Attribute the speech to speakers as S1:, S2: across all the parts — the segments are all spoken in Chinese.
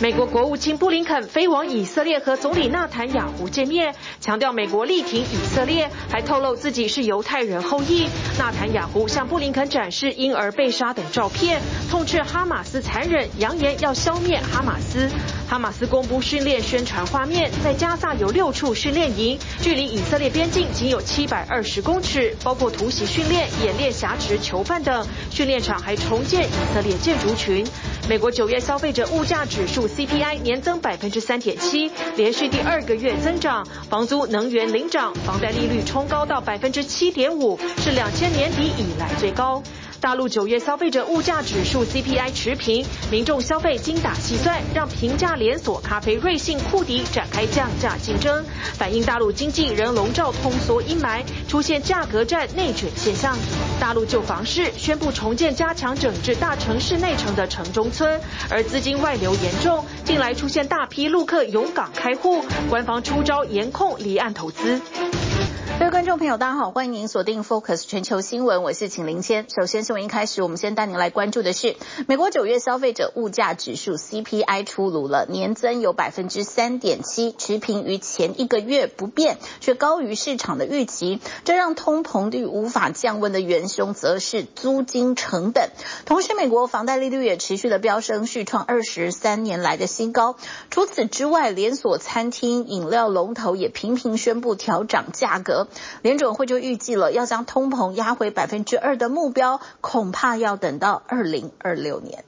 S1: 美国国务卿布林肯飞往以色列和总理纳坦雅胡见面，强调美国力挺以色列，还透露自己是犹太人后裔。纳坦雅胡向布林肯展示婴儿被杀等照片，痛斥哈马斯残忍，扬言要消灭哈马斯。哈马斯公布训练宣传画面，在加萨有六处训练营，距离以色列边境仅有七百二十公尺，包括突袭训练、演练挟持囚犯等。训练场还重建以色列建筑群。美国九月消费者物价指数 CPI 年增百分之三点七，连续第二个月增长。房租、能源领涨，房贷利率冲高到百分之七点五，是两千年底以来最高。大陆九月消费者物价指数 CPI 持平，民众消费精打细算，让平价连锁咖啡瑞幸、库迪展开降价竞争，反映大陆经济仍笼罩通缩阴霾，出现价格战内卷现象。大陆就房市宣布重建加强整治大城市内城的城中村，而资金外流严重，近来出现大批陆客涌港开户，官方出招严控离岸投资。
S2: 各位观众朋友，大家好，欢迎您锁定 Focus 全球新闻，我是请林谦。首先，新闻一开始，我们先带您来关注的是，美国九月消费者物价指数 CPI 出炉了，年增有百分之三点七，持平于前一个月不变，却高于市场的预期。这让通膨率无法降温的元凶，则是租金成本。同时，美国房贷利率也持续的飙升，续创二十三年来的新高。除此之外，连锁餐厅、饮料龙头也频频宣布调涨价格。联准会就预计了要将通膨压回百分之二的目标，恐怕要等到二零二六年。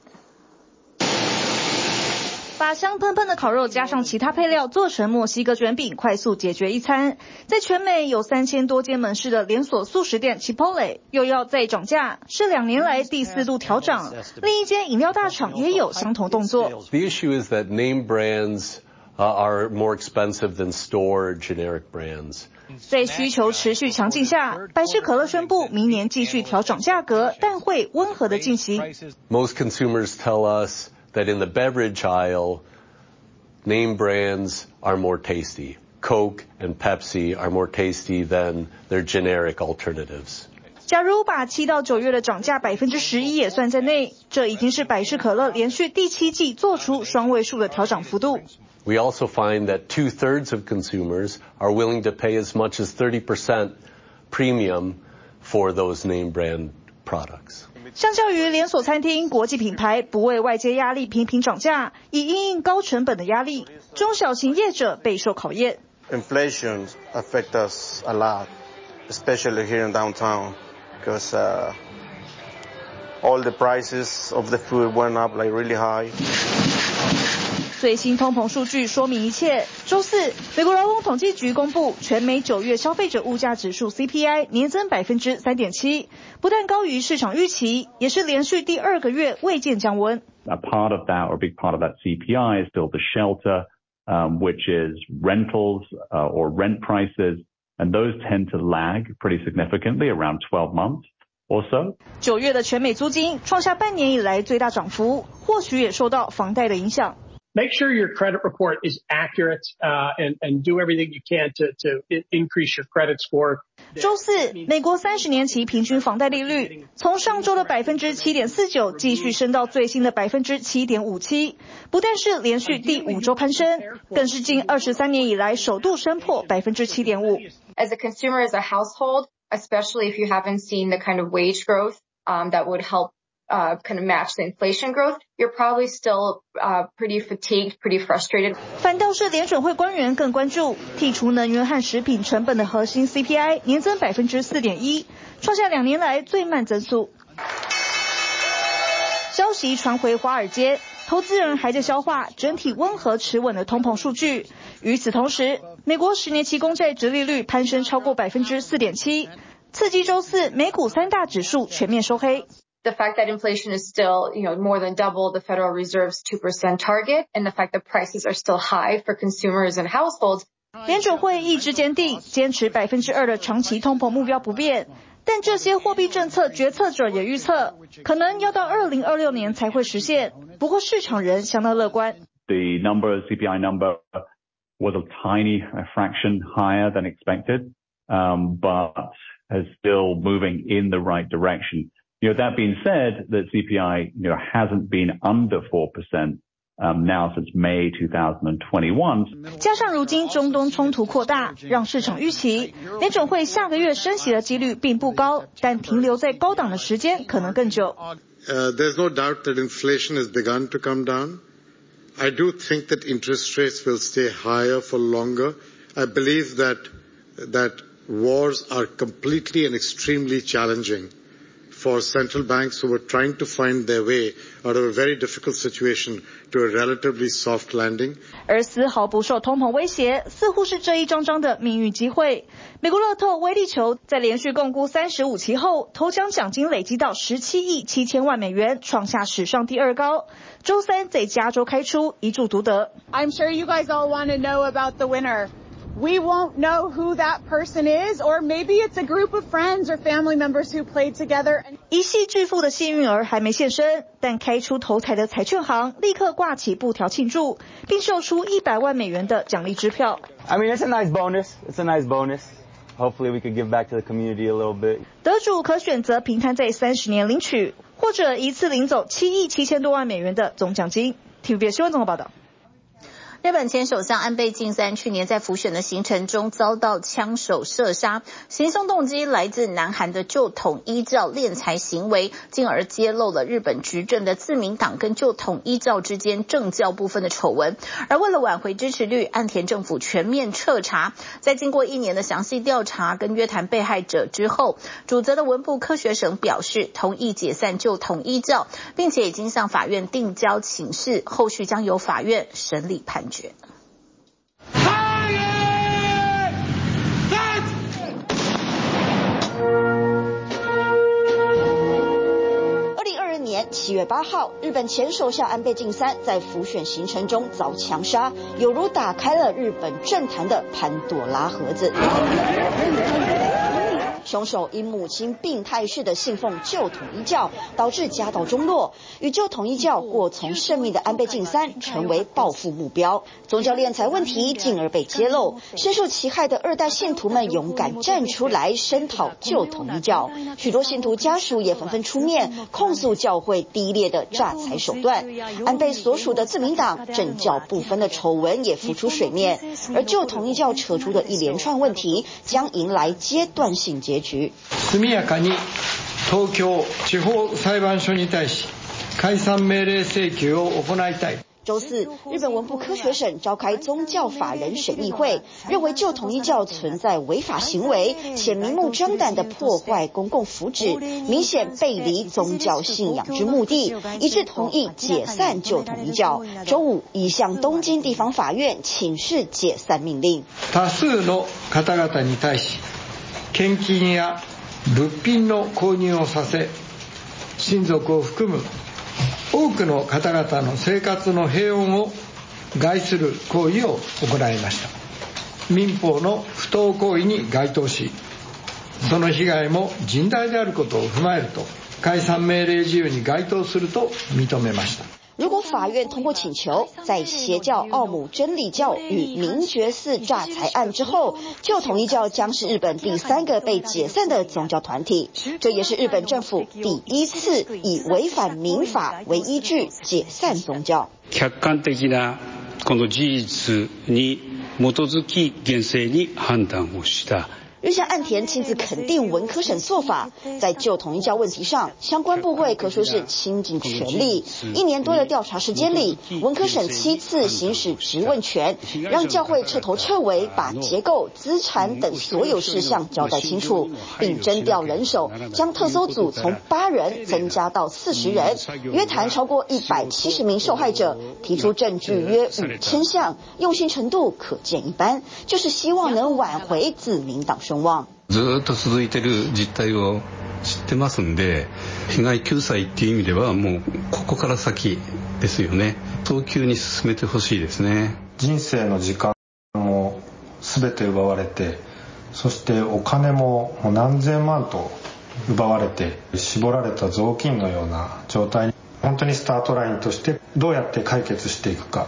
S3: 把香喷喷的烤肉加上其他配料做成墨西哥卷饼，快速解决一餐。在全美有三千多间门市的连锁素食店 Chipotle 又要再涨价，是两年来第四度调涨。另一间饮料大厂也有相同动作。
S4: The issue is that name brands are more expensive than store generic brands.
S3: 在需求持续强劲下，百事可乐宣布明年继续调涨价格，但会温和的进行。
S4: Most consumers tell us that in the beverage aisle, name brands are more tasty. Coke and Pepsi are more tasty than their generic alternatives.
S3: 假如把七到九月的涨价百分之十一也算在内，这已经是百事可乐连续第七季做出双位数的调涨幅度。
S4: We also find that two-thirds of consumers are willing to pay as much as 30% premium for those name brand products.
S3: 相较于连锁餐厅，国际品牌不为外界压力频频涨价，以因应高成本的压力，中小型业者备受考验。
S5: Inflation affect us a lot, especially here in downtown, because uh, all the prices of the food went up like really high.
S3: 最新通膨数据说明一切。周四，美国劳工统计局公布全美九月消费者物价指数 CPI 年增百分之三点七，不但高于市场预期，也是连续第二个月未见降温。
S6: A part of that, or a big part of that CPI is still the shelter, um, which is rentals, uh, or rent prices, and those tend to lag pretty significantly around 12 months or so.
S3: 九月的全美租金创下半年以来最大涨幅，或许也受到房贷的影响。
S7: Make sure your credit report is accurate, uh, and and do everything you can to to increase your credit score.
S3: 周四，美国三十年期平均房贷利率从上周的百分之七点四九继续升到最新的百分之七点五七，不但是连续第五周攀升，更是近二十三年以来首度升破百分之七点五。
S8: As a consumer, as a household, especially if you haven't seen the kind of wage growth, um, that would help. Uh, kind of match the inflation growth. You're probably still, uh, pretty fatigued, pretty frustrated.
S3: 反倒是联准会官员更关注剔除能源和食品成本的核心 CPI 年增百分之四点一，创下两年来最慢增速。消息传回华尔街，投资人还在消化整体温和持稳的通膨数据。与此同时，美国十年期公债殖利率攀升超过百分之四点七，刺激周四美股三大指数全面收黑。
S8: The fact that inflation is still, you know, more than double the Federal Reserve's 2% target, and the fact that prices are still high for consumers and households.
S3: 联准会意志坚定，坚持百分之二的长期通膨目标不变。但这些货币政策决策者也预测，可能要到二零二六年才会实现。不过市场人相当乐观。
S6: The number, CPI number, was a tiny fraction higher than expected, um, but is still moving in the right direction. You know, that being said, the CPI, you know, hasn't been under 4% um, now since May 2021.
S3: 加上如今中东冲突扩大，让市场预期联准会下个月升息的几率并不高，但停留在高档的时间可能更久。
S9: Uh, there's no doubt that inflation has begun to come down. I do think that interest rates will stay higher for longer. I believe that that wars are completely and extremely challenging for central banks who were trying to find their way out of a very difficult situation to a relatively soft landing.
S3: 而丝毫不受通膨威胁，似乎是这一张张的命运机会。美国乐透威力球在连续共估三十五期后，头奖奖金累积到十七亿七千万美元，创下史上第二高。周三在加州开出，一注独得。
S8: I'm sure you guys all want to know about the winner. We won't know who that person is, or maybe it's a group of friends or family members who played together.
S3: 一夕致富的幸运儿还没现身，但开出头彩的彩券行立刻挂起布条庆祝，并售出一百万美元的奖励支票。
S10: I mean, it's a nice bonus. It's a nice bonus. Hopefully, we could give back to the community a little bit.
S3: 得主可选择平摊在三十年领取，或者一次领走七亿七千多万美元的总奖金。TVB 新闻综合报道。
S2: 日本前首相安倍晋三去年在辅选的行程中遭到枪手射杀，行凶动机来自南韩的旧统一教敛财行为，进而揭露了日本执政的自民党跟旧统一教之间政教部分的丑闻。而为了挽回支持率，岸田政府全面彻查，在经过一年的详细调查跟约谈被害者之后，主责的文部科学省表示同意解散旧统一教，并且已经向法院递交请示，后续将由法院审理判决。
S11: 二零二二年七月八号，日本前首相安倍晋三在辅选行程中遭枪杀，犹如打开了日本政坛的潘多拉盒子。凶手因母亲病态式的信奉旧统一教，导致家道中落。与旧统一教过从甚密的安倍晋三成为报复目标，宗教敛财问题进而被揭露。深受其害的二代信徒们勇敢站出来声讨旧统一教，许多信徒家属也纷纷出面控诉教会低劣的诈财手段。安倍所属的自民党政教不分的丑闻也浮出水面，而旧统一教扯出的一连串问题将迎来阶段性结。
S12: 速やかに东京地方裁判所に対し解散命令请求を行いたい。
S11: 周四，日本文部科学省召开宗教法人审议会，认为旧统一教存在违法行为，且明目张胆的破坏公共福祉，明显背离宗教信仰之目的，一致同意解散旧统一教。周五，已向东京地方法院请示解散命令。
S12: 多数の方々に対し 献金や物品の购入をさせ、亲族を含む多くの方々の生活の平穏を害する行为を行いました。民法の不当行为に该当し、その被害も甚大であることを踏まえると、解散命令事由に该当すると认めました。
S11: 如果法院通过请求，在邪教奥姆真理教与明觉寺诈财案之后，旧统一教将是日本第三个被解散的宗教团体，这也是日本政府第一次以违反民法为依据解散宗教。
S13: 客观的なこの事実に基づき厳正に判断をした。
S11: 日前，岸田亲自肯定文科省做法，在旧统一教问题上，相关部会可说是倾尽全力。一年多的调查时间里，文科省七次行使质问权，让教会彻头彻尾把结构、资产等所有事项交代清楚，并征调人手，将特搜组从八人增加到四十人，约谈超过一百七十名受害者，提出证据约五千项，用心程度可见一斑，就是希望能挽回自民党。
S14: ずっと続いてる実态を知ってますんで、被害救済っていう意味ではもうここから先ですよね。早急に进めてほしいですね。
S15: 人生の时间も全て夺われて、そしてお金ももう何千万と夺われて、绞られた雑巾のような状态に、本当にスタートラインとしてどうやって解决していくか。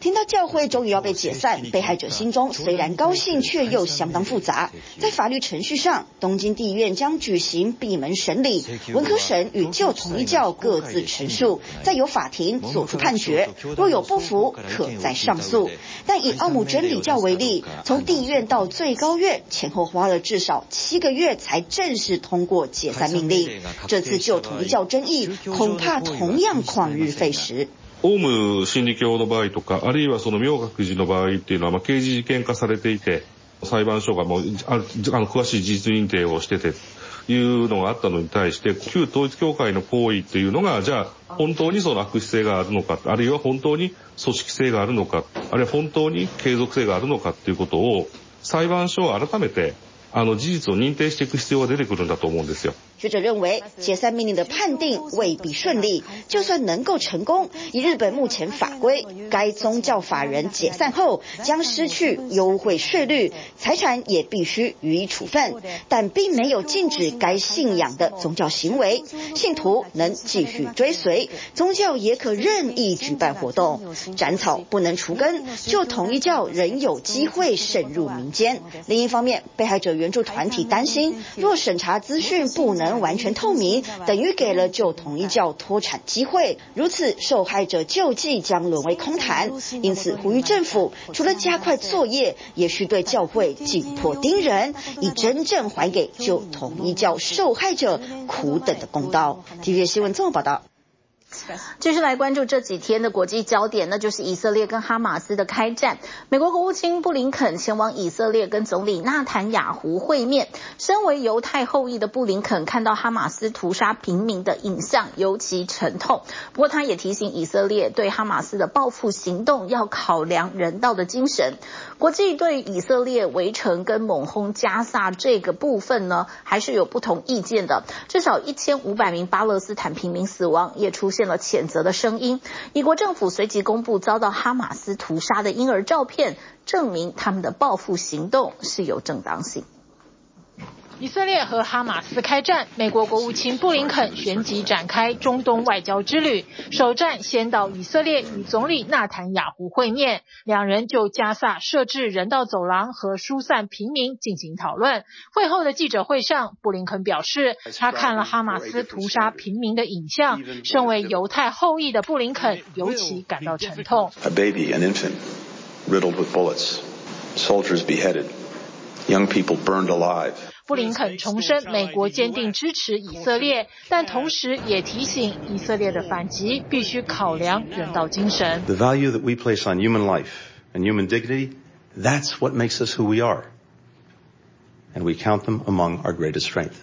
S11: 听到教会终于要被解散，被害者心中虽然高兴，却又相当复杂。在法律程序上，东京地院将举行闭门审理，文科省与旧统一教各自陈述，再由法庭作出判决。若有不服，可再上诉。但以奥姆真理教为例，从地院到最高院前后花了至少七个月才正式通过解散命令。这次旧统一教争议恐怕同样旷日费时。
S16: オウム真理教の场合とか、あるいはその明覚寺の场合っていうのは、まあ、刑事事件化されていて、裁判所がもうあの详しい事実认定をしてて、いうのがあったのに対して、旧统一教会の行为っていうのが、じゃあ、本当にその悪质性があるのか、あるいは本当に组织性があるのか、あるいは本当に継続性があるのかっていうことを、裁判所は改めて、あの、事実を认定していく必要が出てくるんだと思うんですよ。
S11: 学者认为，解散命令的判定未必顺利。就算能够成功，以日本目前法规，该宗教法人解散后将失去优惠税率，财产也必须予以处分，但并没有禁止该信仰的宗教行为，信徒能继续追随，宗教也可任意举办活动。斩草不能除根，就统一教仍有机会渗入民间。另一方面，被害者援助团体担心，若审查资讯不能完全透明，等于给了旧统一教脱产机会，如此受害者救济将沦为空谈。因此，呼吁政府除了加快作业，也需对教会紧迫盯人，以真正还给旧统一教受害者苦等的公道。TVB 新闻综合报道。
S2: 继续来关注这几天的国际焦点，那就是以色列跟哈马斯的开战。美国国务卿布林肯前往以色列跟总理纳坦雅胡会面。身为犹太后裔的布林肯看到哈马斯屠杀平民的影像，尤其沉痛。不过，他也提醒以色列对哈马斯的报复行动要考量人道的精神。国际对以色列围城跟猛轰加萨这个部分呢，还是有不同意见的。至少一千五百名巴勒斯坦平民死亡，也出现了。谴责的声音。以国政府随即公布遭到哈马斯屠杀的婴儿照片，证明他们的报复行动是有正当性。
S17: 以色列和哈马斯开战，美国国务卿布林肯旋即展开中东外交之旅，首站先到以色列与总理纳坦雅胡会面，两人就加萨设置人道走廊和疏散平民进行讨论。会后的记者会上，布林肯表示，他看了哈马斯屠杀平民的影像，身为犹太后裔的布林肯尤其感到沉痛。
S10: A baby, an infant, riddled with bullets, soldiers beheaded, young people burned alive.
S17: 布林肯重申美国坚定支持以色列，但同时也提醒以色列的反击必须考量人道精神。
S10: The value that we place on human life and human dignity, that's what makes us who we are. And we count them among our greatest strength.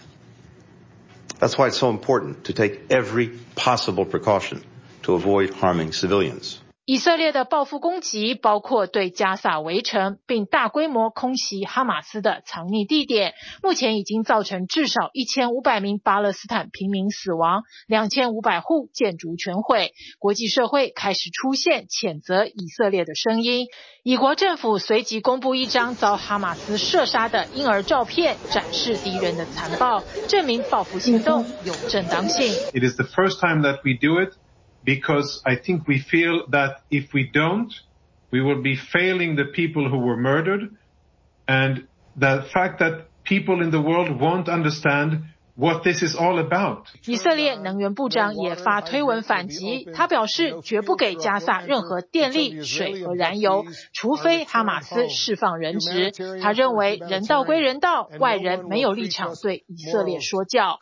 S10: That's why it's so important to take every possible precaution to avoid harming civilians.
S17: 以色列的报复攻击包括对加萨围城，并大规模空袭哈马斯的藏匿地点。目前已经造成至少一千五百名巴勒斯坦平民死亡，两千五百户建筑全毁。国际社会开始出现谴责以色列的声音。以国政府随即公布一张遭哈马斯射杀的婴儿照片，展示敌人的残暴，证明报复行动有正当性。
S7: It is the first time that we do it. Because I think we feel that if we don't, we will be failing the people who were murdered. And the fact that people in the world won't understand what this is all about.
S17: 以色列能源部长也发推文反击，他表示绝不给加萨任何电力、水和燃油，除非哈马斯释放人质。他认为人道归人道，外人没有立场对以色列说教。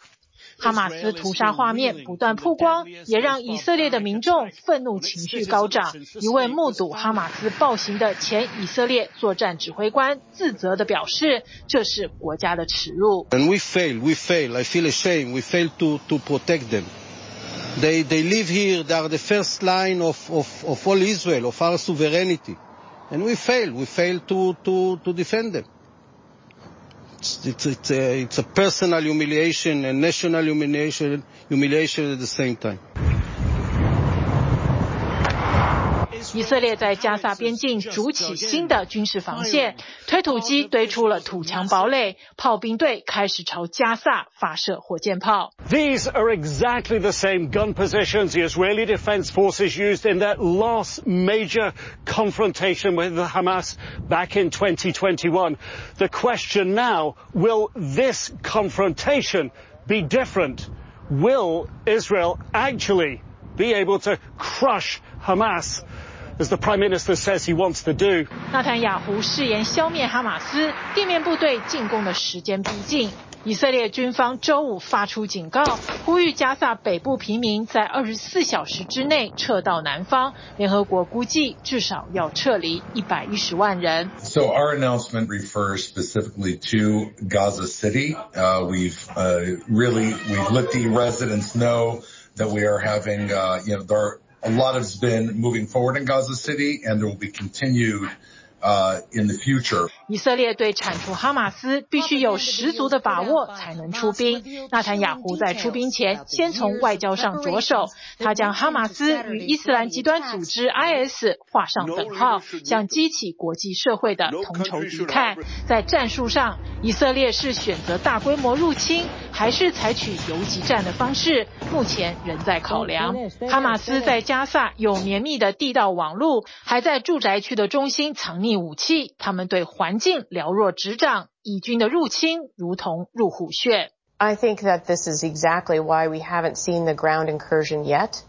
S17: 哈马斯屠杀画面不断曝光，也让以色列的民众愤怒情绪高涨。一位目睹哈马斯暴行的前以色列作战指挥官自责地表示：“这是国家的耻辱。”
S18: And we fail, we fail. I feel ashamed. We fail to to protect them. They they live here. They are the first line of of of all Israel, of our sovereignty. And we fail. We fail to to to defend them. It's, it's, it's, a, it's a personal humiliation and national humiliation, humiliation at the same time.
S17: 以色列在加萨边境筑起新的军事防线，推土机堆出了土墙堡垒，炮兵队开始朝加萨发射火箭炮。
S19: These are exactly the same gun positions the Israeli Defense Forces used in their last major confrontation with Hamas back in 2021. The question now, will this confrontation be different? Will Israel actually be able to crush Hamas, as the Prime Minister says he wants to do?
S17: 纳坦雅胡誓言消灭哈马斯，地面部队进攻的时间逼近。以色列军方周五发出警告，呼吁加萨北部平民在二十四小时之内撤到南方。联合国估计至少要撤离一百一十万人。
S20: So our announcement refers specifically to Gaza City. Uh, we've uh, really we've let the residents know that we are having uh, you know there are, a lot has been moving forward in Gaza City, and there will be continued. Uh, in the future.
S17: 以色列对铲除哈马斯必须有十足的把握才能出兵。纳坦雅胡在出兵前，先从外交上着手，他将哈马斯与伊斯兰极端组织 IS 画上等号，想激起国际社会的同仇敌忾。在战术上，以色列是选择大规模入侵，还是采取游击战的方式？目前仍在考量。哈马斯在加萨有绵密的地道网路，还在住宅区的中心藏匿。武器，他们对环境了若指掌，以军的入侵如同入虎穴。
S21: I think that this is exactly why we haven't seen the ground incursion yet,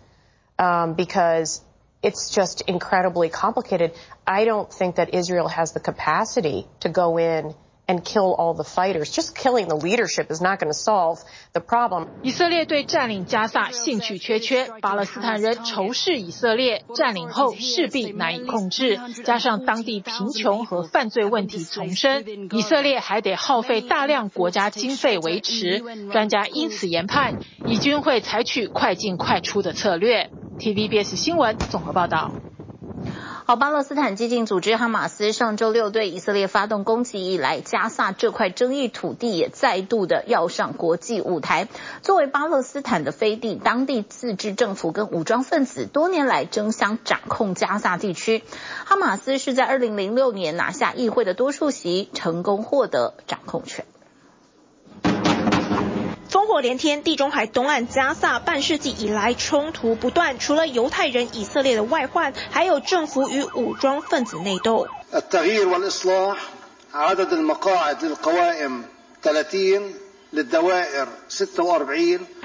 S21: um, because it's just incredibly complicated. I don't think that Israel has the capacity to go in. And kill all the fighters. Just killing the leadership is not going to solve the problem.
S17: 以色列对占领加萨兴趣缺缺，巴勒斯坦人仇视以色列，占领后势必难以控制，加上当地贫穷和犯罪问题丛生，以色列还得耗费大量国家经费维持。专家因此研判，以军会采取快进快出的策略。TVBS 新闻综合报道。
S2: 好，巴勒斯坦激进组织哈马斯上周六对以色列发动攻击以来，加萨这块争议土地也再度的要上国际舞台。作为巴勒斯坦的飞地，当地自治政府跟武装分子多年来争相掌控加萨地区。哈马斯是在2006年拿下议会的多数席，成功获得掌控权。
S22: 烽火连天，地中海东岸加萨半世纪以来冲突不断，除了犹太人以色列的外患，还有政府与武装分子内斗。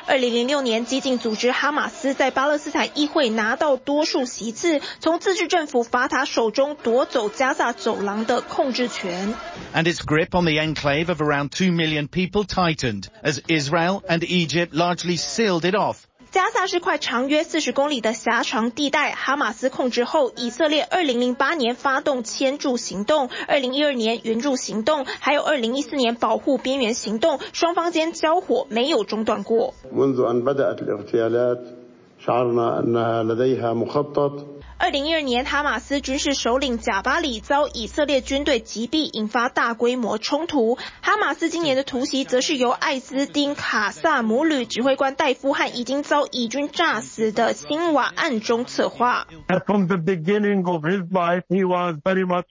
S22: 二零零六年，激进组织哈马斯在巴勒斯坦议会拿到多数席次，从自治政府法塔手中夺走加萨走廊的控制权。
S10: And its grip on the enclave of around two million people tightened as Israel and Egypt largely sealed it off.
S22: 加萨是块长约四十公里的狭长地带，哈马斯控制后，以色列二零零八年发动迁驻行动，二零一二年援助行动，还有二零一四年保护边缘行动，双方间交火没有中断过。二零一二年，哈马斯军事首领贾巴里遭以色列军队击毙，引发大规模冲突。哈马斯今年的突袭则是由艾斯丁卡萨姆旅指挥官戴夫和已经遭以军炸死的辛瓦暗中策划。
S23: From the beginning of his life, he was very much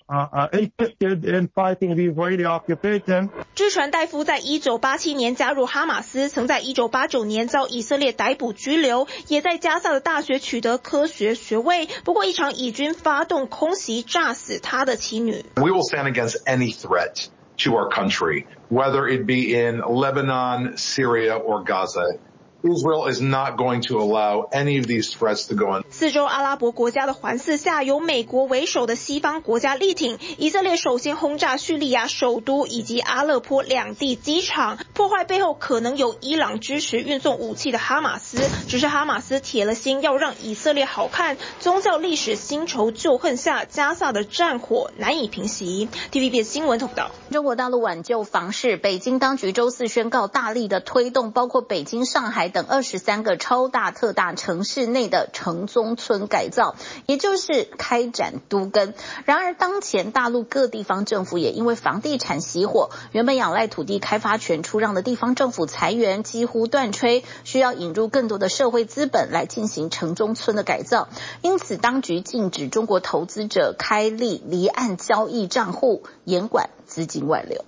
S23: interested in fighting the Israeli occupation.
S22: 据传戴夫在一九八七年加入哈马斯，曾在一九八九年遭以色列逮捕拘留，也在加萨的大学取得科学学位。不过，一场以军发动空袭，炸死他的妻女。
S24: We will stand against any threat to our country, whether it be in Lebanon, Syria, or Gaza. Israel is not going to allow any of these threats to go on.
S22: 四周阿拉伯国家的环伺下，由美国为首的西方国家力挺。以色列首先轰炸叙利亚首都以及阿勒颇两地机场，破坏背后可能有伊朗支持运送武器的哈马斯。只是哈马斯铁了心要让以色列好看，宗教历史新仇旧恨下，加萨的战火难以平息。TVB 新闻报道。
S2: 中国大陆挽救房市，北京当局周四宣告大力的推动，包括北京、上海。等二十三个超大特大城市内的城中村改造，也就是开展都更。然而，当前大陆各地方政府也因为房地产熄火，原本仰赖土地开发权出让的地方政府裁员几乎断炊，需要引入更多的社会资本来进行城中村的改造。因此，当局禁止中国投资者开立离岸交易账户，严管资金外流。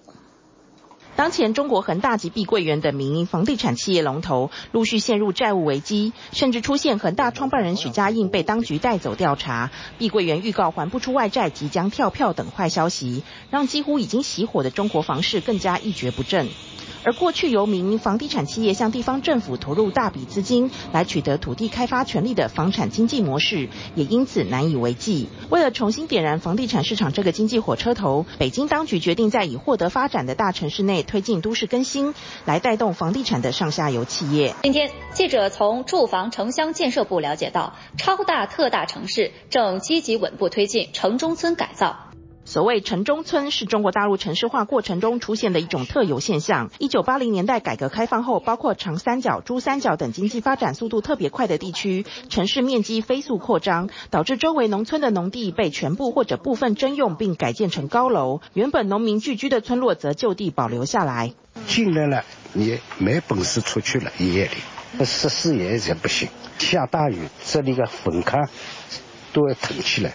S25: 当前，中国恒大及碧桂园等民营房地产企业龙头陆续陷入债务危机，甚至出现恒大创办人许家印被当局带走调查，碧桂园预告还不出外债，即将跳票等坏消息，让几乎已经熄火的中国房市更加一蹶不振。而过去由民营房地产企业向地方政府投入大笔资金来取得土地开发权利的房产经济模式，也因此难以为继。为了重新点燃房地产市场这个经济火车头，北京当局决定在已获得发展的大城市内推进都市更新，来带动房地产的上下游企业。
S26: 今天，记者从住房城乡建设部了解到，超大特大城市正积极稳步推进城中村改造。
S25: 所谓城中村是中国大陆城市化过程中出现的一种特有现象。一九八零年代改革开放后，包括长三角、珠三角等经济发展速度特别快的地区，城市面积飞速扩张，导致周围农村的农地被全部或者部分征用并改建成高楼，原本农民聚居的村落则就地保留下来。
S27: 进来了，你没本事出去了，夜里十四夜也不行，下大雨，这里的粉坑都要腾起来。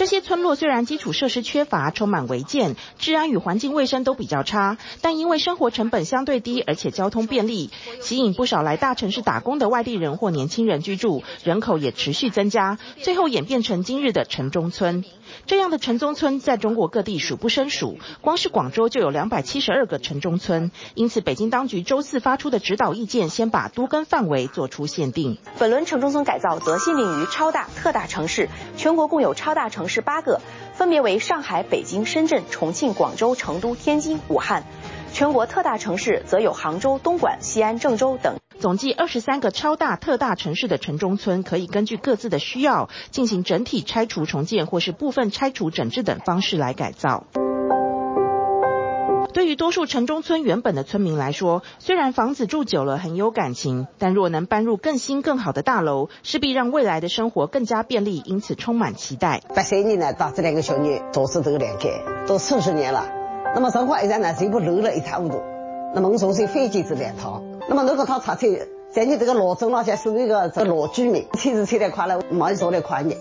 S25: 这些村落虽然基础设施缺乏，充满违建，治安与环境卫生都比较差，但因为生活成本相对低，而且交通便利，吸引不少来大城市打工的外地人或年轻人居住，人口也持续增加，最后演变成今日的城中村。这样的城中村在中国各地数不胜数，光是广州就有两百七十二个城中村。因此，北京当局周四发出的指导意见，先把都跟范围做出限定。
S26: 本轮城中村改造则限定于超大、特大城市，全国共有超大城市八个，分别为上海、北京、深圳、重庆、广州、成都、天津、武汉。全国特大城市则有杭州、东莞、西安、郑州等。
S25: 总计二十三个超大特大城市的城中村，可以根据各自的需要进行整体拆除重建，或是部分拆除整治等方式来改造。对于多数城中村原本的村民来说，虽然房子住久了很有感情，但若能搬入更新更好的大楼，势必让未来的生活更加便利，因此充满期待。
S28: 八三年呢，到这两个小女都是这个连盖，都四十年了。那么生活依然呢，全部漏了一塌糊涂。那么我重新飞机这两套。那么如果他拆迁在你这个罗中那些是那个这个罗居民，车子拆得快了，没说的快乐，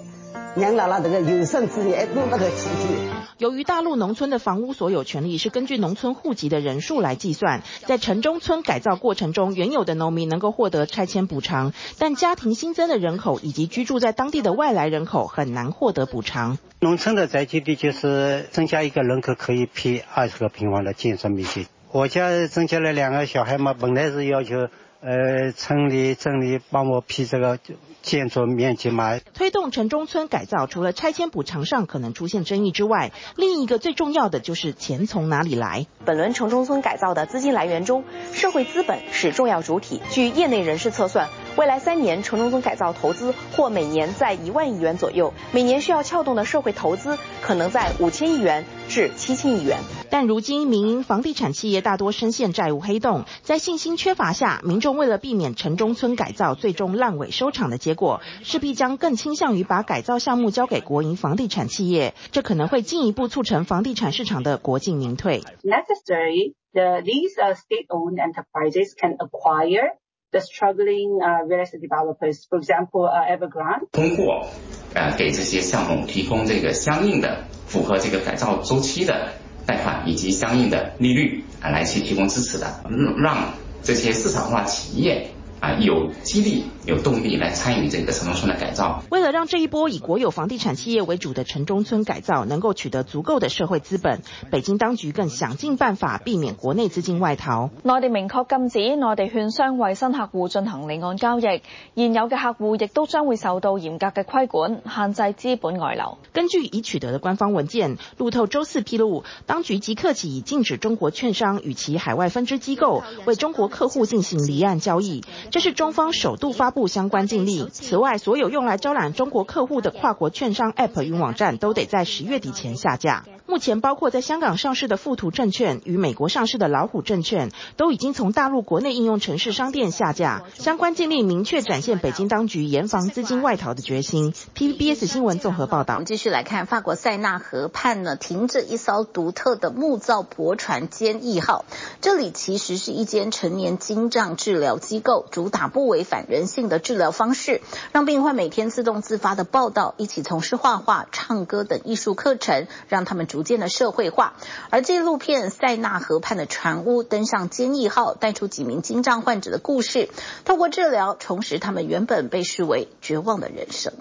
S28: 养老了这个有生之年都那个起居。
S25: 由于大陆农村的房屋所有权利是根据农村户籍的人数来计算，在城中村改造过程中，原有的农民能够获得拆迁补偿，但家庭新增的人口以及居住在当地的外来人口很难获得补偿。
S27: 农村的宅基地就是增加一个人口可以批二十个平方的建设面积。我家增加了两个小孩嘛，本来是要求，呃，村里镇里帮我批这个建筑面积嘛。
S25: 推动城中村改造，除了拆迁补偿上可能出现争议之外，另一个最重要的就是钱从哪里来。
S26: 本轮城中村改造的资金来源中，社会资本是重要主体。据业内人士测算，未来三年城中村改造投资或每年在一万亿元左右，每年需要撬动的社会投资可能在五千亿元至七千亿元。
S25: 但如今民营房地产企业大多深陷债务黑洞，在信心缺乏下，民众为了避免城中村改造最终烂尾收场的结果，势必将更倾向于把改造项目交给国营房地产企业，这可能会进一步促成房地产市场的国进民退。
S29: Necessary, the these state-owned enterprises can acquire the struggling real estate developers, for example, Evergrande.
S30: 通过呃给这些项目提供这个相应的符合这个改造周期的。贷款以及相应的利率啊，来去提供支持的，让这些市场化企业。啊，有激励、有动力来参与这个城中村的改造。
S25: 为了让这一波以国有房地产企业为主的城中村改造能够取得足够的社会资本，北京当局更想尽办法避免国内资金外逃。
S26: 内地明确禁止内地券商为新客户进行离岸交易，现有嘅客户亦都将会受到严格嘅规管，限制资本外流。
S25: 根据已取得的官方文件，路透周四披露，当局即刻起禁止中国券商与其海外分支机构为中国客户进行离岸交易。这是中方首度发布相关禁令。此外，所有用来招揽中国客户的跨国券商 App 云网站都得在十月底前下架。目前包括在香港上市的富途证券与美国上市的老虎证券，都已经从大陆国内应用城市商店下架。相关禁令明确展现北京当局严防资金外逃的决心。PBS 新闻综合报道。
S2: 我们继续来看，法国塞纳河畔呢，停着一艘独特的木造驳船“坚毅号”，这里其实是一间成年精障治疗机构，主打不违反人性的治疗方式，让病患每天自动自发的报到，一起从事画画、唱歌等艺术课程，让他们逐渐的社会化。而纪录片《塞纳河畔的船屋》登上“坚毅号”，带出几名精障患者的故事，透过治疗重拾他们原本被视为绝望的人生。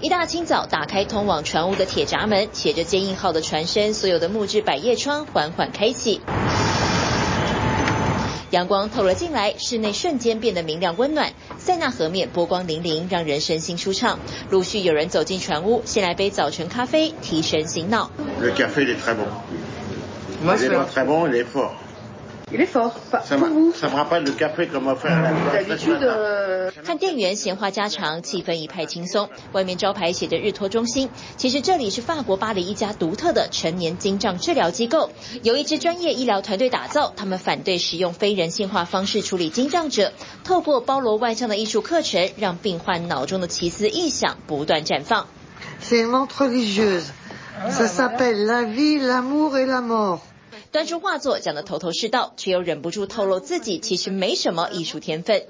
S31: 一大清早，打开通往船屋的铁闸门，写着“坚毅号”的船身，所有的木质百叶窗缓缓开启。阳光透了进来，室内瞬间变得明亮温暖。塞纳河面波光粼粼，让人身心舒畅。陆续有人走进船屋，先来杯早晨咖啡，提神醒脑。看店员闲话家常，气氛一派轻松。外面招牌写着日托中心，其实这里是法国巴黎一家独特的成年精障治疗机构，由一支专业医疗团队打造。他们反对使用非人性化方式处理精障者，透过包罗万象的艺术课程，让病患脑中的奇思异想不断绽放。端出画作讲得头头是道，却又忍不住透露自己其实没什么艺术天分。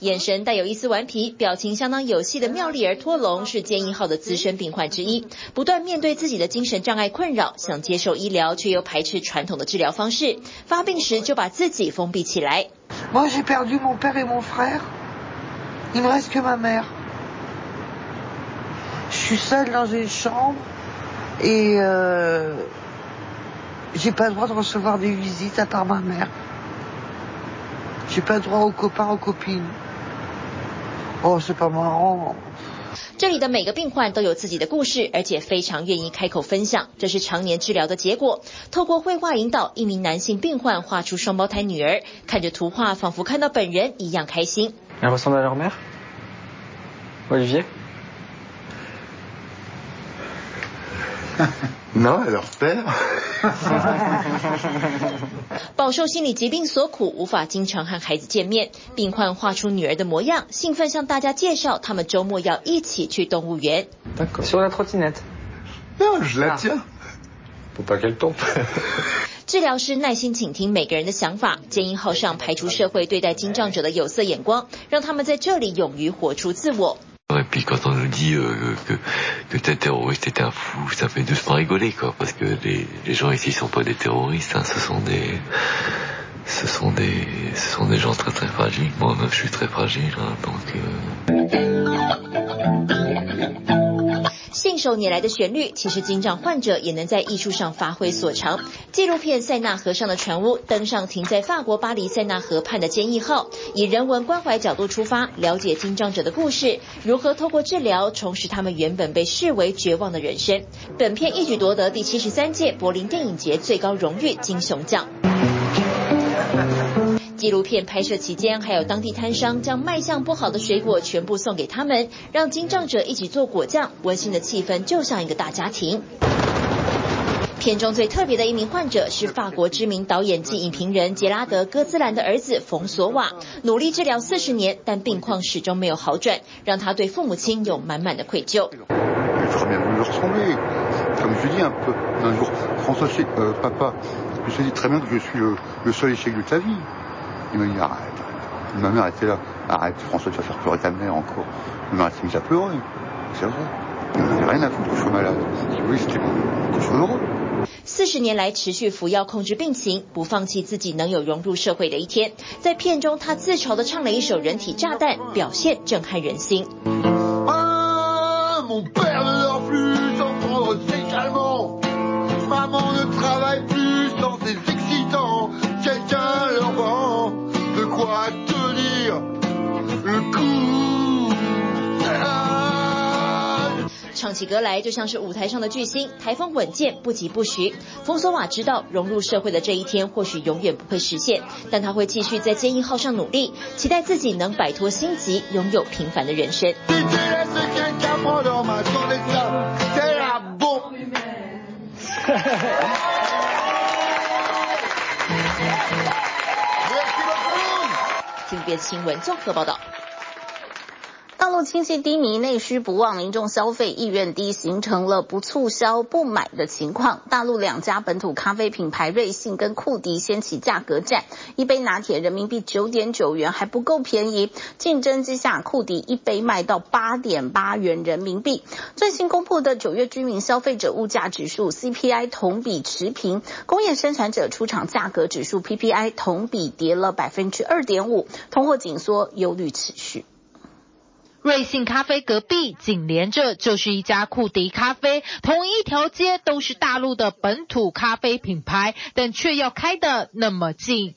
S31: 眼神带有一丝顽皮，表情相当有戏的妙丽儿·托龙是坚毅号的资深病患之一，不断面对自己的精神障碍困扰，想接受医疗，却又排斥传统的治疗方式，发病时就把自己封闭起来。Moi, j'ai
S32: perdu mon père et mon frère. Il me reste que ma mère. Je suis seule dans une chambre et euh, j'ai pas le droit de recevoir des visites à part ma mère. J'ai pas le droit aux copains, aux copines. Oh, c'est pas marrant.
S31: 这里的每个病患都有自己的故事，而且非常愿意开口分享。这是常年治疗的结果。透过绘画引导，一名男性病患画出双胞胎女儿，看着图画仿佛看到本人一样开心。饱受心理疾病所苦，无法经常和孩子见面。病患画出女儿的模样，兴奋向大家介绍，他们周末要一起去动物园。治疗师耐心倾听每个人的想法。坚毅号上排除社会对待精障者的有色眼光，让他们在这里勇于活出自我。Et
S33: puis quand on nous dit euh, que, que t'es terroriste t'es un fou, ça fait doucement rigoler quoi, parce que les, les gens ici sont pas des terroristes, hein, ce sont des ce sont des ce sont des gens très très fragiles. Moi-même je suis très fragile, hein, donc. Euh
S31: 手拈来的旋律，其实精障患者也能在艺术上发挥所长。纪录片《塞纳河上的船屋》登上停在法国巴黎塞纳河畔的坚毅号，以人文关怀角度出发，了解精障者的故事，如何透过治疗重拾他们原本被视为绝望的人生。本片一举夺得第七十三届柏林电影节最高荣誉金熊奖。纪录片拍摄期间，还有当地摊商将卖相不好的水果全部送给他们，让精障者一起做果酱，温馨的气氛就像一个大家庭。片中最特别的一名患者是法国知名导演及影评人杰拉德·戈兹兰的儿子冯索瓦，努力治疗四十年，但病况始终没有好转，让他对父母亲有满满的愧疚。四十年来持续服药控制病情，不放弃自己能有融入社会的一天。在片中，他自嘲地唱了一首《人体炸弹》，表现震撼人心。唱起起歌来就像是舞台上的巨星，台风稳健，不疾不徐。冯索瓦知道融入社会的这一天或许永远不会实现，但他会继续在坚毅号上努力，期待自己能摆脱心急，拥有平凡的人生。金 边新闻综合报道。
S2: 大陆经济低迷，内需不旺，民众消费意愿低，形成了不促销不买的情况。大陆两家本土咖啡品牌瑞幸跟库迪掀起价格战，一杯拿铁人民币九点九元还不够便宜，竞争之下，库迪一杯卖到八点八元人民币。最新公布的九月居民消费者物价指数 CPI 同比持平，工业生产者出厂价格指数 PPI 同比跌了百分之二点五，通货紧缩忧虑持续。
S34: 瑞幸咖啡隔壁紧连着就是一家库迪咖啡，同一条街都是大陆的本土咖啡品牌，但却要开的那么近。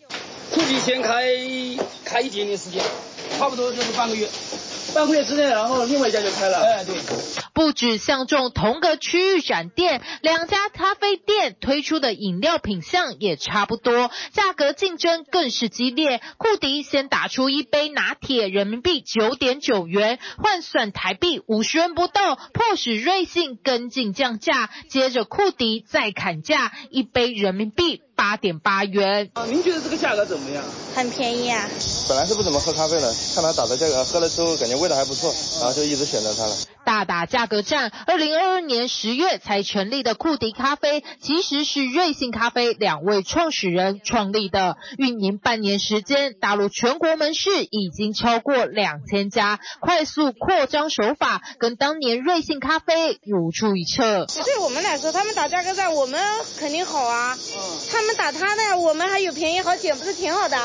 S35: 库迪先开开一点点时间，差不多就是半个月。半个月之内，然后另外一家就开了。哎，对。
S34: 不止相中同个区域展店，两家咖啡店推出的饮料品项也差不多，价格竞争更是激烈。库迪先打出一杯拿铁人民币九点九元，换算台币五十元不到，迫使瑞幸跟进降价。接着库迪再砍价，一杯人民币八点八元。
S35: 啊，您觉得这个价格怎么样？
S36: 很便宜啊。
S37: 本来是不怎么喝咖啡的，看他打的价格，喝了之后感觉味道还不错，然后就一直选择它了。
S34: 大打价格战，二零二二年十月才成立的库迪咖啡，其实是瑞幸咖啡两位创始人创立的。运营半年时间，大陆全国门市已经超过两千家，快速扩张手法跟当年瑞幸咖啡如出一辙。
S36: 对我们来说，他们打价格战，我们肯定好啊。嗯。他们打他呢，我们还有便宜好捡，不是挺好的？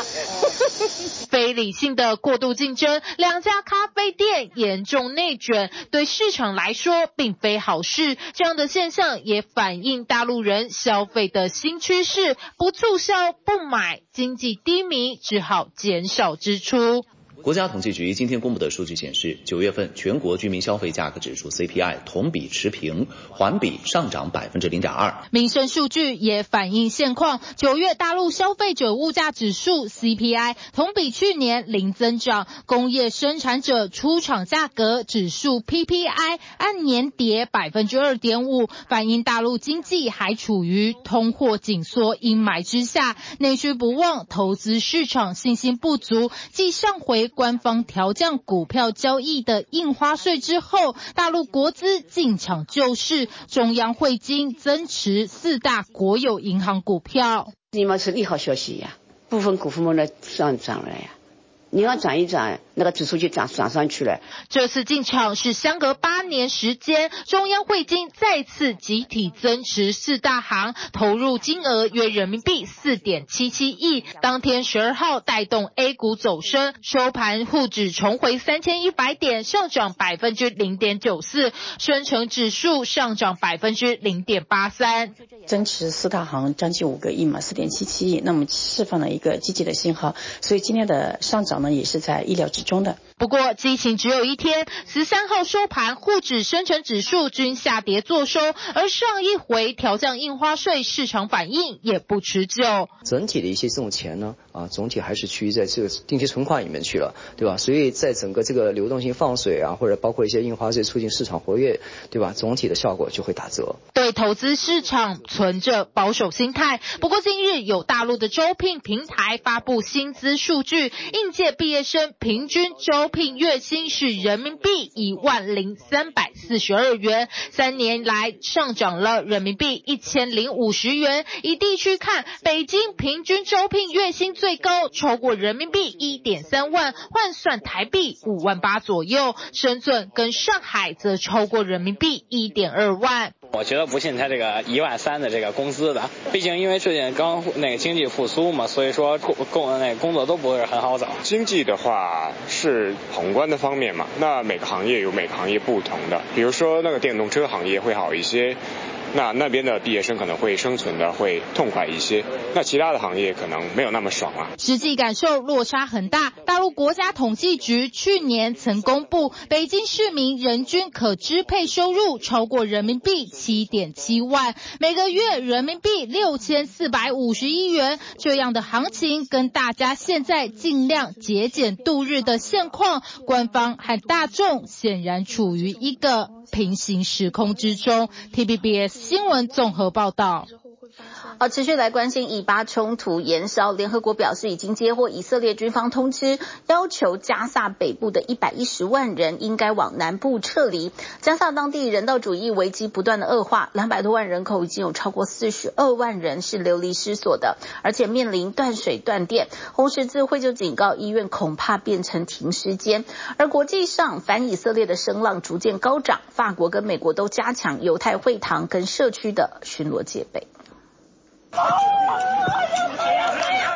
S34: 非理性的过度竞争，两家咖啡店严重内卷，对。市场来说并非好事，这样的现象也反映大陆人消费的新趋势：不促销、不买，经济低迷，只好减少支出。
S38: 国家统计局今天公布的数据显示，九月份全国居民消费价格指数 CPI 同比持平，环比上涨百分之零点二。
S34: 民生数据也反映现况，九月大陆消费者物价指数 CPI 同比去年零增长，工业生产者出厂价格指数 PPI 按年跌百分之二点五，反映大陆经济还处于通货紧缩阴霾之下，内需不旺，投资市场信心不足，继上回。官方调降股票交易的印花税之后，大陆国资进场救市，中央汇金增持四大国有银行股票。
S39: 你们是利好消息呀，部分股份上涨了呀。你要涨一涨，那个指数就涨涨上去了。
S34: 这次进场是相隔八年时间，中央汇金再次集体增持四大行，投入金额约人民币四点七七亿。当天十二号带动 A 股走升，收盘沪指重回三千一百点，上涨百分之零点九四，深成指数上涨百分之零点八三。
S40: 增持四大行将近五个亿嘛，四点七七亿，那么释放了一个积极的信号，所以今天的上涨。也是在意料之中的。
S34: 不过，激情只有一天。十三号收盘，沪指、深成指数均下跌作收，而上一回调降印花税，市场反应也不持久。
S41: 整体的一些这种钱呢，啊，总体还是趋于在这个定期存款里面去了，对吧？所以在整个这个流动性放水啊，或者包括一些印花税促进市场活跃，对吧？总体的效果就会打折。
S34: 对投资市场存着保守心态。不过近日有大陆的招聘平台发布薪资数据，应届。毕业生平均招聘月薪是人民币一万零三百四十二元，三年来上涨了人民币一千零五十元。以地区看，北京平均招聘月薪最高，超过人民币一点三万，换算台币五万八左右。深圳跟上海则超过人民币一点二万。
S42: 我觉得不信他这个一万三的这个工资的，毕竟因为最近刚那个经济复苏嘛，所以说工工那工作都不是很好找。
S43: 经济的话是宏观的方面嘛，那每个行业有每个行业不同的，比如说那个电动车行业会好一些。那那边的毕业生可能会生存的会痛快一些，那其他的行业可能没有那么爽啊。
S34: 实际感受落差很大。大陆国家统计局去年曾公布，北京市民人均可支配收入超过人民币七点七万，每个月人民币六千四百五十一元。这样的行情跟大家现在尽量节俭度日的现况，官方和大众显然处于一个平行时空之中。T B B S 新闻综合报道。
S2: 好，持续来关心以巴冲突延烧。联合国表示，已经接获以色列军方通知，要求加萨北部的一百一十万人应该往南部撤离。加萨当地人道主义危机不断的恶化，两百多万人口已经有超过四十二万人是流离失所的，而且面临断水断电。红十字会就警告，医院恐怕变成停尸间。而国际上反以色列的声浪逐渐高涨，法国跟美国都加强犹太会堂跟社区的巡逻戒备。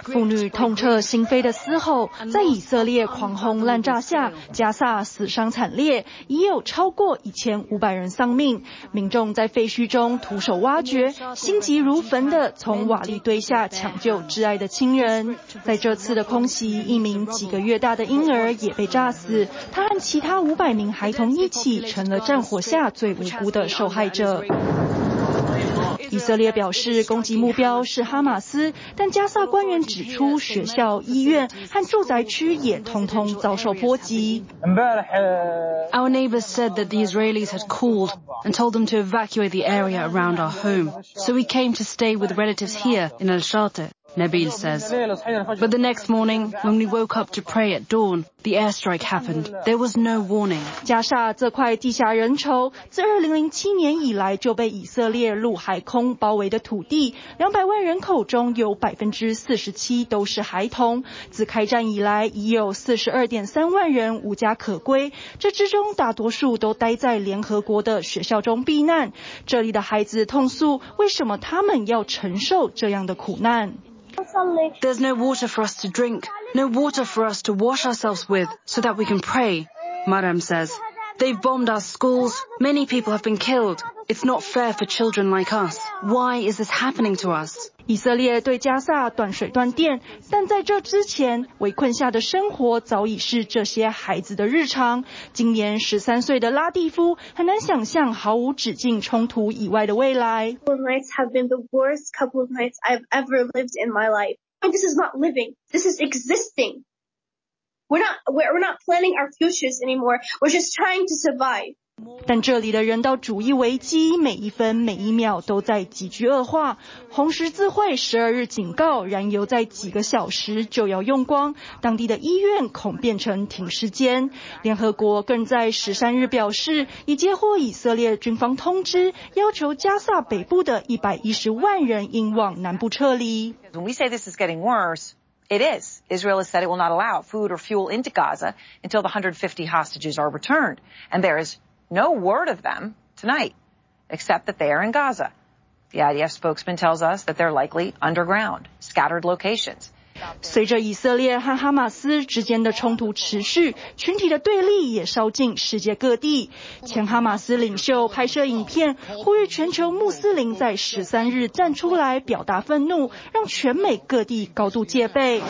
S3: 妇女痛彻心扉的嘶吼，在以色列狂轰滥炸下，加萨死伤惨烈，已有超过一千五百人丧命。民众在废墟中徒手挖掘，心急如焚地从瓦砾堆下抢救挚爱的亲人。在这次的空袭，一名几个月大的婴儿也被炸死，他和其他五百名孩童一起，成了战火下最无辜的受害者。以色列表示攻击目标是哈马斯，但加萨官员指出，学校、医院和住宅区也通通遭受波及。
S44: Our neighbors said that the Israelis had called and told them to evacuate the area around our home, so we came to stay with relatives here in Al-Shateh. Nabil says. But the next morning, when we woke up to pray at dawn, the airstrike happened. There was no warning.
S3: 加萨这块地狭人稠，自2007年以来就被以色列陆海空包围的土地，200万人口中有47%都是孩童。自开战以来，已有42.3万人无家可归，这之中大多数都待在联合国的学校中避难。这里的孩子痛诉，为什么他们要承受这样的苦难
S44: ？There's no water for us to drink, no water for us to wash ourselves with so that we can pray, Madam says. They've bombed our schools. Many people have been killed. It's not fair for children like us. Why is this happening to us?
S3: 以色列对加萨断水断电，但在这之前，围困下的生活早已是这些孩子的日常。今年十三岁的拉蒂夫很难想象毫无止境冲突以外的未来。
S45: Nights have been the worst couple of nights I've ever lived in my life. Oh, this is not living. This is existing. We're not, we're not planning our futures anymore. We're just trying to survive.
S3: 但这里的人道主义危机每一分每一秒都在急剧恶化。红十字会十二日警告，燃油在几个小时就要用光，当地的医院恐变成停尸间。联合国更在十三日表示，已接获以色列军方通知，要求加萨北部的一百一十万人应往南部撤离。
S46: When we say this is getting worse, it is. Israel has said it will not allow food or fuel into Gaza until the 150 hostages are returned, and there is No word of them tonight, except that they are in Gaza. The IDF spokesman tells us that they're likely underground, scattered locations.
S3: 随着以色列和哈马斯之间的冲突持续，群体的对立也烧进世界各地。前哈马斯领袖拍摄影片，呼吁全球穆斯林在十三日站出来表达愤怒，让全美各地高度戒备。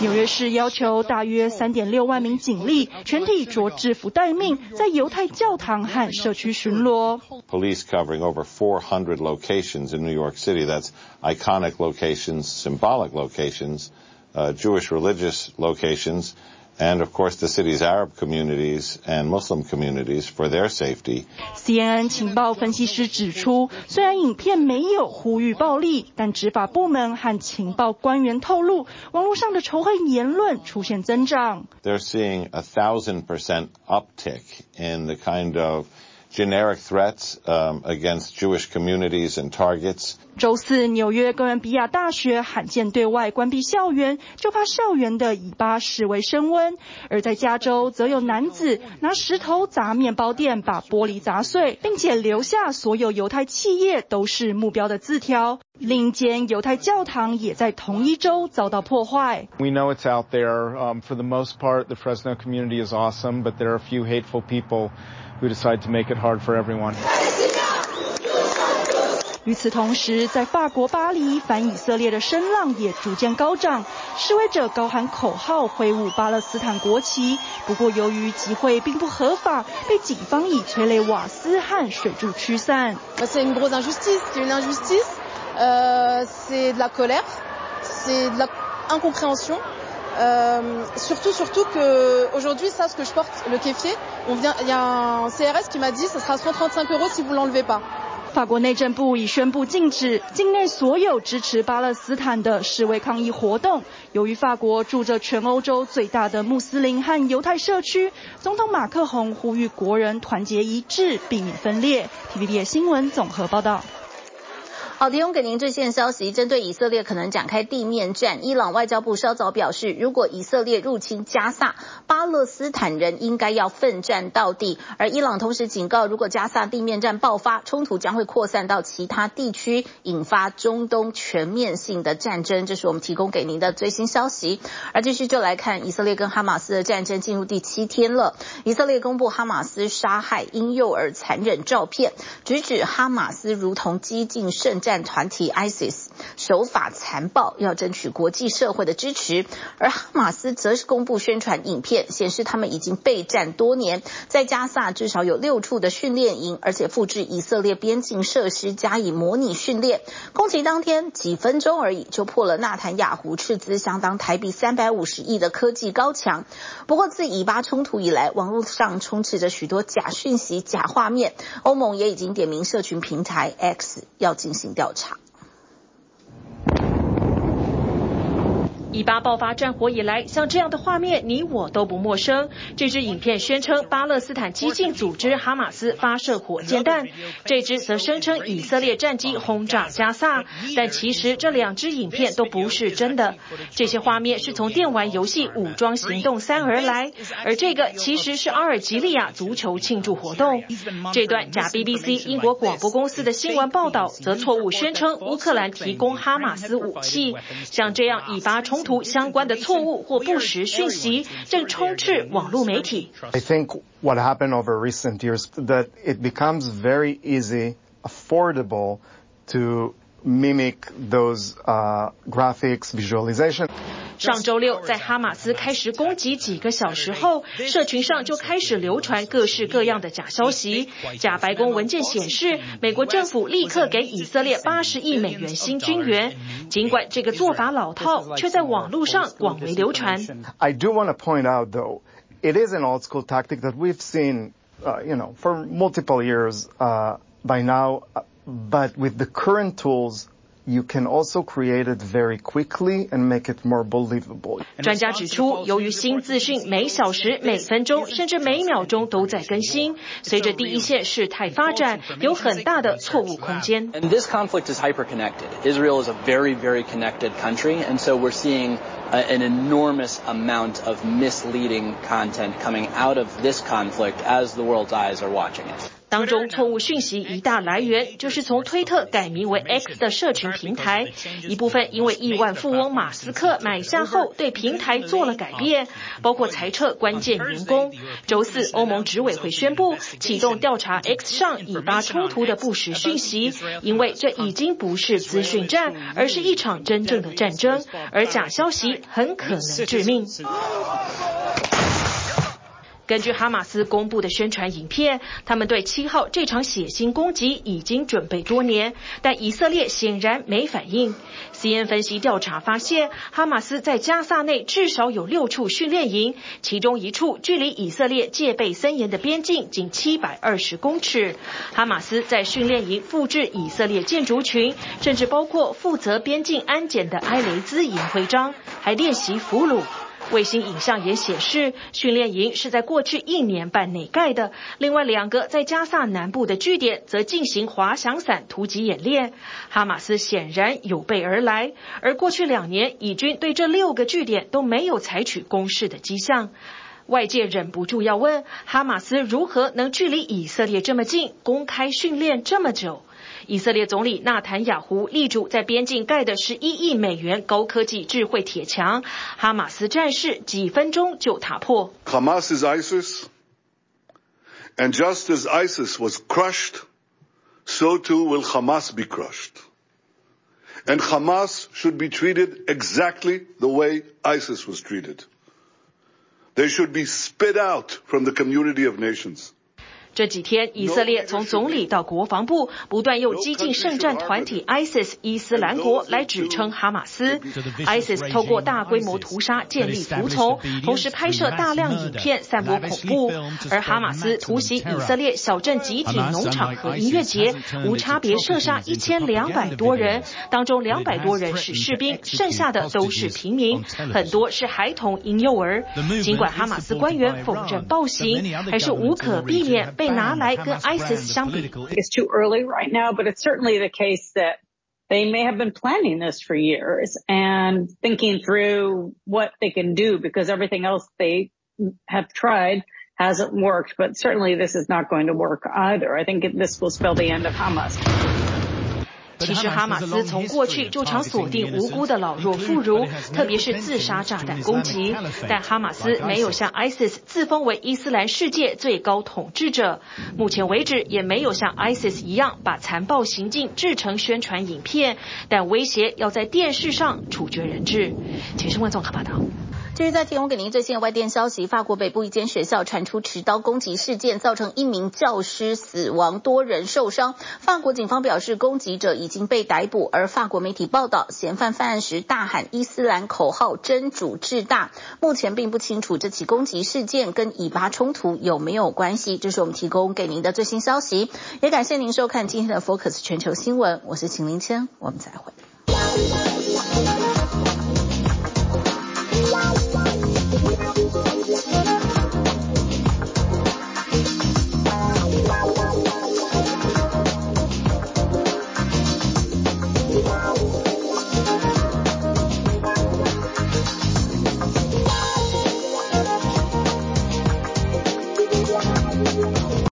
S3: 纽约市要求大约三点六万名警力全体着制服待命，在犹太教堂和社区巡逻。
S32: Police covering over 400 locations in New York City. That's iconic locations, symbolic locations, uh, Jewish religious locations. And of course, the city's Arab communities and Muslim communities for their safety.
S3: CNN 情报分析师指出，虽然影片没有呼吁暴力，但执法部门和情报官员透露，网络上的仇恨言论出现增长。
S32: They're seeing a thousand percent uptick in the kind of generic threats against Jewish communities and targets.
S3: 周四，纽约哥伦比亚大学罕见对外关闭校园，就怕校园的以巴示威升温。而在加州，则有男子拿石头砸面包店，把玻璃砸碎，并且留下所有犹太企业都是目标的字条。另一间犹太教堂也在同一周遭到破坏。
S47: We know it's out there. Um, for the most part, the Fresno community is awesome, but there are a few hateful people who decide to make it hard for everyone.
S3: 与此同时，在法国巴黎，反以色列的声浪也逐渐高涨，示威者高喊口号，挥舞巴勒斯坦国旗。不过，由于集会并不合法，被警方以催泪瓦斯和水柱驱散。
S48: C'est une grosse injustice, c'est une injustice, c'est de la colère, c'est de la incompréhension. Surtout, surtout que aujourd'hui, ça, ce que je porte, le kéfier, on vient, il y a un CRS qui m'a dit, ça sera 135 euros si vous l'enlevez pas.
S3: 法国内政部已宣布禁止境内所有支持巴勒斯坦的示威抗议活动。由于法国住着全欧洲最大的穆斯林和犹太社区，总统马克宏呼吁国人团结一致，避免分裂。TVB 新闻综合报道。
S2: 好，提供给您最新消息。针对以色列可能展开地面战，伊朗外交部稍早表示，如果以色列入侵加萨，巴勒斯坦人应该要奋战到底。而伊朗同时警告，如果加萨地面战爆发，冲突将会扩散到其他地区，引发中东全面性的战争。这是我们提供给您的最新消息。而继续就来看以色列跟哈马斯的战争进入第七天了。以色列公布哈马斯杀害婴幼儿残忍照片，直指哈马斯如同激进圣战团体 ISIS 手法残暴，要争取国际社会的支持。而哈马斯则是公布宣传影片，显示他们已经备战多年，在加萨至少有六处的训练营，而且复制以色列边境设施加以模拟训练。攻击当天几分钟而已，就破了纳坦雅胡斥资相当台币三百五十亿的科技高墙。不过自以巴冲突以来，网络上充斥着许多假讯息、假画面。欧盟也已经点名社群平台 X 要进行调查。
S1: 以巴爆发战火以来，像这样的画面，你我都不陌生。这支影片宣称巴勒斯坦激进组织哈马斯发射火箭弹，这支则声称以色列战机轰炸加萨。但其实这两支影片都不是真的。这些画面是从电玩游戏《武装行动三》而来，而这个其实是阿尔及利亚足球庆祝活动。这段假 BBC 英国广播公司的新闻报道则错误宣称乌克兰提供哈马斯武器。像这样以巴冲图相关的错误或不实讯息正充斥网络媒体。
S49: I think what happened over recent years that it becomes very easy, affordable to mimic those graphics, visualization.
S1: 上周六，在哈马斯开始攻击几个小时后，社群上就开始流传各式各样的假消息。假白宫文件显示，美国政府立刻给以色列八十亿美元新军援。尽管这个做法老套，却在网络上广为流传。
S49: I do want to point out, though, it is an old school tactic that we've seen, you know, for multiple years by now, but with the current tools. You can also create it very quickly and make it more believable.
S1: 专家指出，由于新资讯每小时、每分钟甚至每秒钟都在更新，随着第一线事态发展，有很大的错误空间。
S50: And this conflict is hyper-connected. Israel is a very, very connected country, and so we're seeing an enormous amount of misleading content coming out of this conflict as the world's eyes are watching it.
S1: 当中错误讯息一大来源就是从推特改名为 X 的社群平台，一部分因为亿万富翁马斯克买下后对平台做了改变，包括裁撤关键员工。周四，欧盟执委会宣布启动调查 X 上引发冲突的不实讯息，因为这已经不是资讯战，而是一场真正的战争，而假消息很可能致命。根据哈马斯公布的宣传影片，他们对七号这场血腥攻击已经准备多年，但以色列显然没反应。CNN 分析调查发现，哈马斯在加萨内至少有六处训练营，其中一处距离以色列戒备森严的边境仅七百二十公尺。哈马斯在训练营复制以色列建筑群，甚至包括负责边境安检的埃雷兹营徽章，还练习俘虏。卫星影像也显示，训练营是在过去一年半内盖的。另外两个在加萨南部的据点则进行滑翔伞突击演练。哈马斯显然有备而来，而过去两年以军对这六个据点都没有采取攻势的迹象。外界忍不住要问：哈马斯如何能距离以色列这么近，公开训练这么久？以色列总理纳坦雅胡力主在边境盖的十一亿美元高科技智慧铁墙，哈马斯战士几分钟就踏破。
S51: Hamas is ISIS, and just as ISIS was crushed,
S52: so too will Hamas be crushed. And Hamas should be treated exactly the way ISIS was treated. They should be spit out from the community of nations.
S1: 这几天，以色列从总理到国防部，不断用激进圣战团体 ISIS 伊斯兰国来指称哈马斯。ISIS 透过大规模屠杀建立服从，同时拍摄大量影片散播恐怖。而哈马斯突袭以色列小镇集体农场和音乐节，无差别射杀一千两百多人，当中两百多人是士兵，剩下的都是平民，很多是孩童婴幼儿。尽管哈马斯官员否认暴行，还是无可避免被。被拿来跟 ISIS 相比。
S51: It's too early right now, but it's certainly the case that they may have been planning this for years and thinking through what they can do because everything else they have tried hasn't worked. But certainly this is not going to work either. I think this will spell the end of Hamas.
S1: 其实哈马斯从过去就常锁定无辜的老弱妇孺，特别是自杀炸弹攻击。但哈马斯没有像 ISIS 自封为伊斯兰世界最高统治者，目前为止也没有像 ISIS 一样把残暴行径制成宣传影片，但威胁要在电视上处决人质。请新闻综合报道。
S2: 继续再提供给您最新的外电消息，法国北部一间学校传出持刀攻击事件，造成一名教师死亡，多人受伤。法国警方表示，攻击者已经被逮捕，而法国媒体报道，嫌犯犯案时大喊伊斯兰口号“真主至大”。目前并不清楚这起攻击事件跟以巴冲突有没有关系。这是我们提供给您的最新消息，也感谢您收看今天的 Focus 全球新闻，我是秦林谦，我们再会。